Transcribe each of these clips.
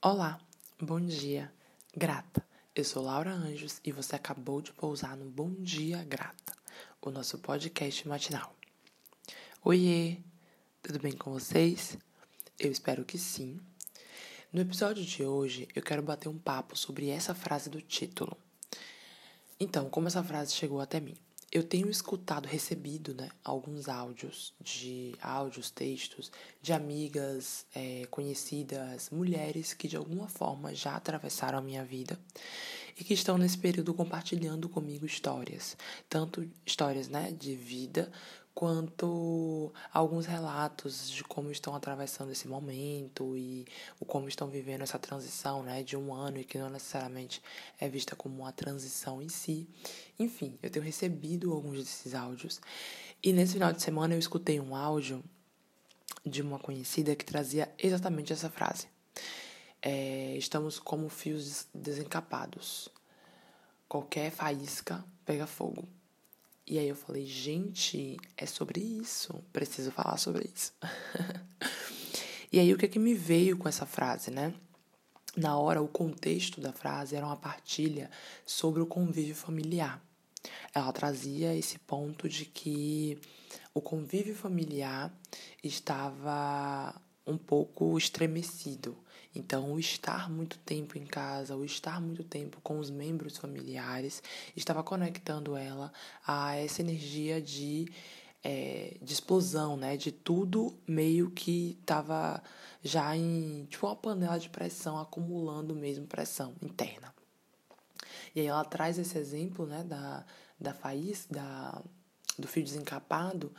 Olá, bom dia, grata. Eu sou Laura Anjos e você acabou de pousar no Bom Dia Grata, o nosso podcast matinal. Oiê, tudo bem com vocês? Eu espero que sim. No episódio de hoje, eu quero bater um papo sobre essa frase do título. Então, como essa frase chegou até mim? Eu tenho escutado, recebido, né, alguns áudios de áudios, textos de amigas é, conhecidas, mulheres que de alguma forma já atravessaram a minha vida e que estão nesse período compartilhando comigo histórias, tanto histórias, né, de vida quanto alguns relatos de como estão atravessando esse momento e o como estão vivendo essa transição, né, de um ano e que não necessariamente é vista como uma transição em si. Enfim, eu tenho recebido alguns desses áudios e nesse final de semana eu escutei um áudio de uma conhecida que trazia exatamente essa frase. É, estamos como fios desencapados. Qualquer faísca pega fogo. E aí eu falei, gente, é sobre isso, preciso falar sobre isso. e aí o que é que me veio com essa frase, né? Na hora, o contexto da frase era uma partilha sobre o convívio familiar. Ela trazia esse ponto de que o convívio familiar estava um pouco estremecido. Então, o estar muito tempo em casa, o estar muito tempo com os membros familiares, estava conectando ela a essa energia de, é, de explosão, né? De tudo meio que estava já em tipo uma panela de pressão, acumulando mesmo pressão interna. E aí ela traz esse exemplo, né, da, da faísca, da, do fio desencapado,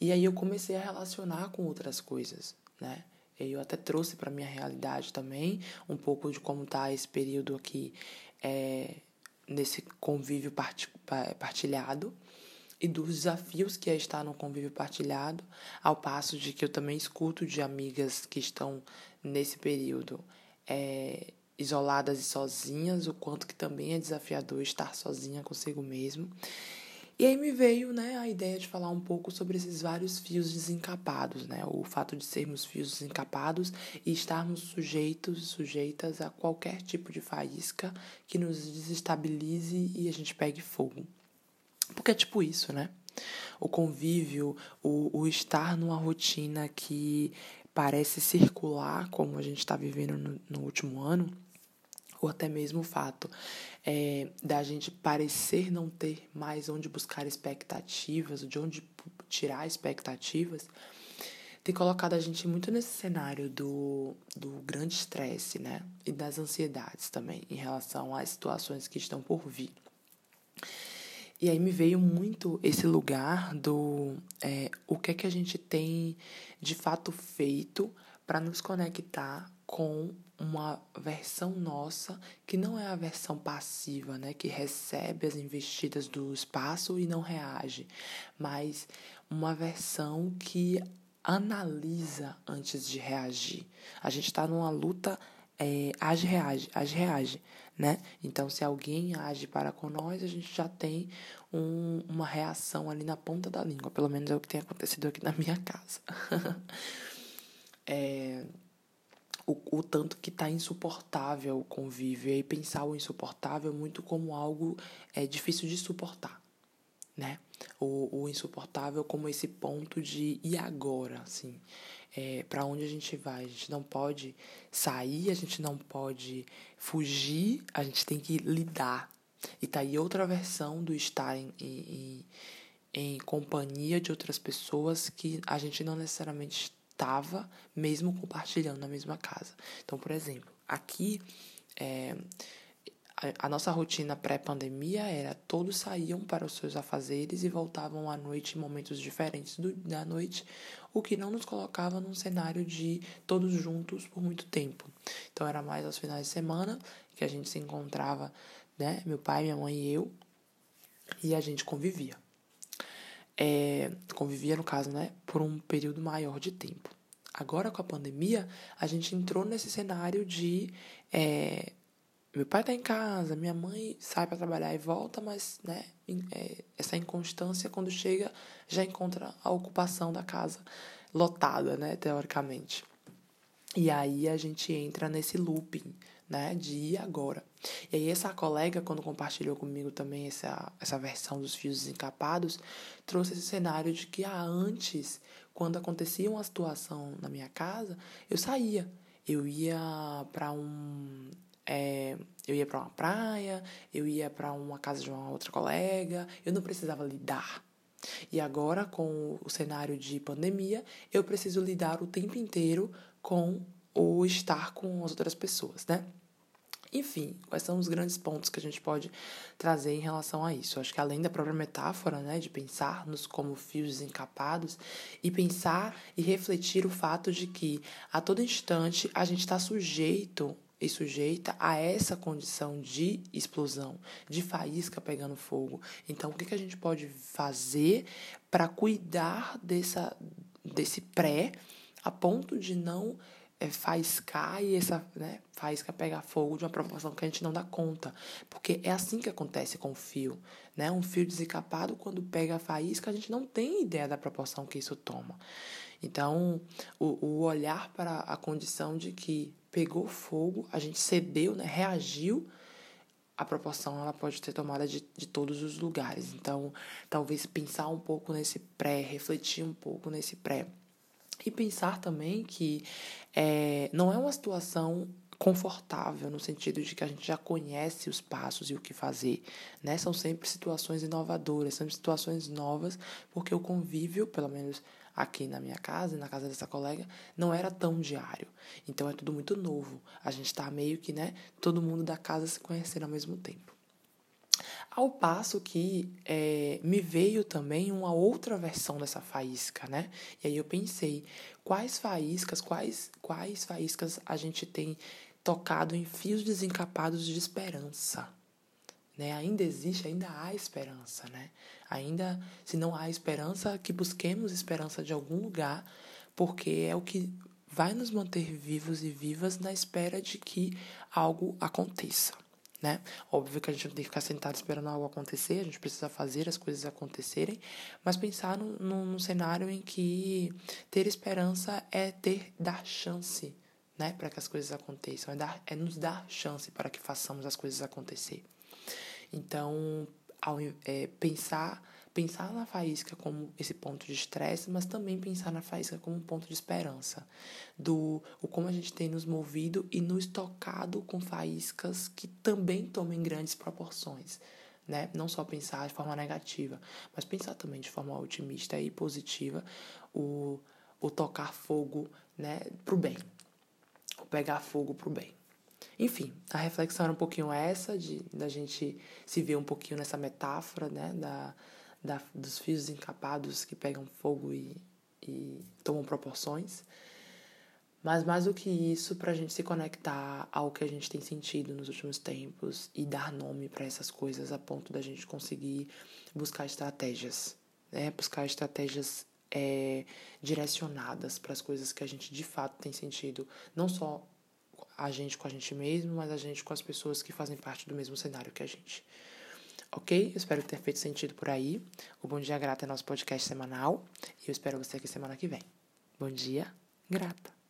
e aí eu comecei a relacionar com outras coisas, né? Eu até trouxe para minha realidade também um pouco de como está esse período aqui é, nesse convívio partilhado e dos desafios que é estar no convívio partilhado, ao passo de que eu também escuto de amigas que estão nesse período é, isoladas e sozinhas, o quanto que também é desafiador estar sozinha consigo mesmo. E aí me veio, né, a ideia de falar um pouco sobre esses vários fios desencapados, né? O fato de sermos fios desencapados e estarmos sujeitos, sujeitas a qualquer tipo de faísca que nos desestabilize e a gente pegue fogo. Porque é tipo isso, né? O convívio, o, o estar numa rotina que parece circular, como a gente está vivendo no, no último ano, ou até mesmo o fato é, da gente parecer não ter mais onde buscar expectativas, de onde tirar expectativas, tem colocado a gente muito nesse cenário do, do grande estresse, né? E das ansiedades também, em relação às situações que estão por vir. E aí me veio muito esse lugar do é, o que é que a gente tem de fato feito para nos conectar com uma versão nossa que não é a versão passiva, né, que recebe as investidas do espaço e não reage, mas uma versão que analisa antes de reagir. A gente está numa luta é, age reage, age reage, né? Então, se alguém age para com nós, a gente já tem um, uma reação ali na ponta da língua. Pelo menos é o que tem acontecido aqui na minha casa. é, o, o tanto que está insuportável o convívio. E aí pensar o insuportável muito como algo é, difícil de suportar, né? O, o insuportável como esse ponto de e agora, assim, é, para onde a gente vai? A gente não pode sair, a gente não pode fugir, a gente tem que lidar. E tá aí outra versão do estar em, em, em companhia de outras pessoas que a gente não necessariamente estava mesmo compartilhando na mesma casa. Então, por exemplo, aqui é, a, a nossa rotina pré-pandemia era todos saíam para os seus afazeres e voltavam à noite em momentos diferentes do, da noite, o que não nos colocava num cenário de todos juntos por muito tempo. Então era mais aos finais de semana que a gente se encontrava, né, meu pai, minha mãe e eu, e a gente convivia é, convivia, no caso, né, por um período maior de tempo. Agora, com a pandemia, a gente entrou nesse cenário de. É, meu pai está em casa, minha mãe sai para trabalhar e volta, mas né, é, essa inconstância, quando chega, já encontra a ocupação da casa lotada, né, teoricamente. E aí a gente entra nesse looping, né, de ir agora. E aí essa colega, quando compartilhou comigo também essa, essa versão dos fios desencapados, trouxe esse cenário de que ah, antes, quando acontecia uma situação na minha casa, eu saía. Eu ia para um é, eu ia para uma praia, eu ia para uma casa de uma outra colega, eu não precisava lidar. E agora, com o cenário de pandemia, eu preciso lidar o tempo inteiro com o estar com as outras pessoas, né? Enfim, quais são os grandes pontos que a gente pode trazer em relação a isso? Acho que além da própria metáfora, né, de pensar-nos como fios desencapados e pensar e refletir o fato de que a todo instante a gente está sujeito e sujeita a essa condição de explosão, de faísca pegando fogo. Então, o que, que a gente pode fazer para cuidar dessa, desse pré a ponto de não é, faiscar e essa né, faísca pegar fogo de uma proporção que a gente não dá conta. Porque é assim que acontece com o fio. Né? Um fio desencapado, quando pega a faísca, a gente não tem ideia da proporção que isso toma. Então, o, o olhar para a condição de que pegou fogo, a gente cedeu, né, reagiu, a proporção ela pode ter tomada de, de todos os lugares. Então, talvez pensar um pouco nesse pré, refletir um pouco nesse pré. E pensar também que é, não é uma situação confortável no sentido de que a gente já conhece os passos e o que fazer, né? São sempre situações inovadoras, sempre situações novas, porque o convívio, pelo menos aqui na minha casa, na casa dessa colega, não era tão diário. Então é tudo muito novo. A gente está meio que, né, todo mundo da casa se conhecendo ao mesmo tempo. Ao passo que é, me veio também uma outra versão dessa faísca, né? E aí eu pensei, quais faíscas, quais, quais faíscas a gente tem tocado em fios desencapados de esperança, né? Ainda existe, ainda há esperança, né? Ainda, se não há esperança, que busquemos esperança de algum lugar, porque é o que vai nos manter vivos e vivas na espera de que algo aconteça, né? Óbvio que a gente não tem que ficar sentado esperando algo acontecer, a gente precisa fazer as coisas acontecerem, mas pensar num, cenário em que ter esperança é ter, dar chance, né, para que as coisas aconteçam, é, dar, é nos dar chance para que façamos as coisas acontecer. Então, ao, é, pensar pensar na faísca como esse ponto de estresse, mas também pensar na faísca como um ponto de esperança, do o como a gente tem nos movido e nos tocado com faíscas que também tomem grandes proporções, né? Não só pensar de forma negativa, mas pensar também de forma otimista e positiva o, o tocar fogo, né, pro bem, o pegar fogo pro bem. Enfim, a reflexão era um pouquinho essa, de da gente se ver um pouquinho nessa metáfora, né, da, da, dos fios encapados que pegam fogo e, e tomam proporções. Mas mais do que isso, para a gente se conectar ao que a gente tem sentido nos últimos tempos e dar nome para essas coisas a ponto da gente conseguir buscar estratégias, né? Buscar estratégias é, direcionadas para as coisas que a gente de fato tem sentido, não só a gente com a gente mesmo, mas a gente com as pessoas que fazem parte do mesmo cenário que a gente. Ok? Espero ter feito sentido por aí. O Bom Dia Grata é nosso podcast semanal e eu espero você aqui semana que vem. Bom dia, grata!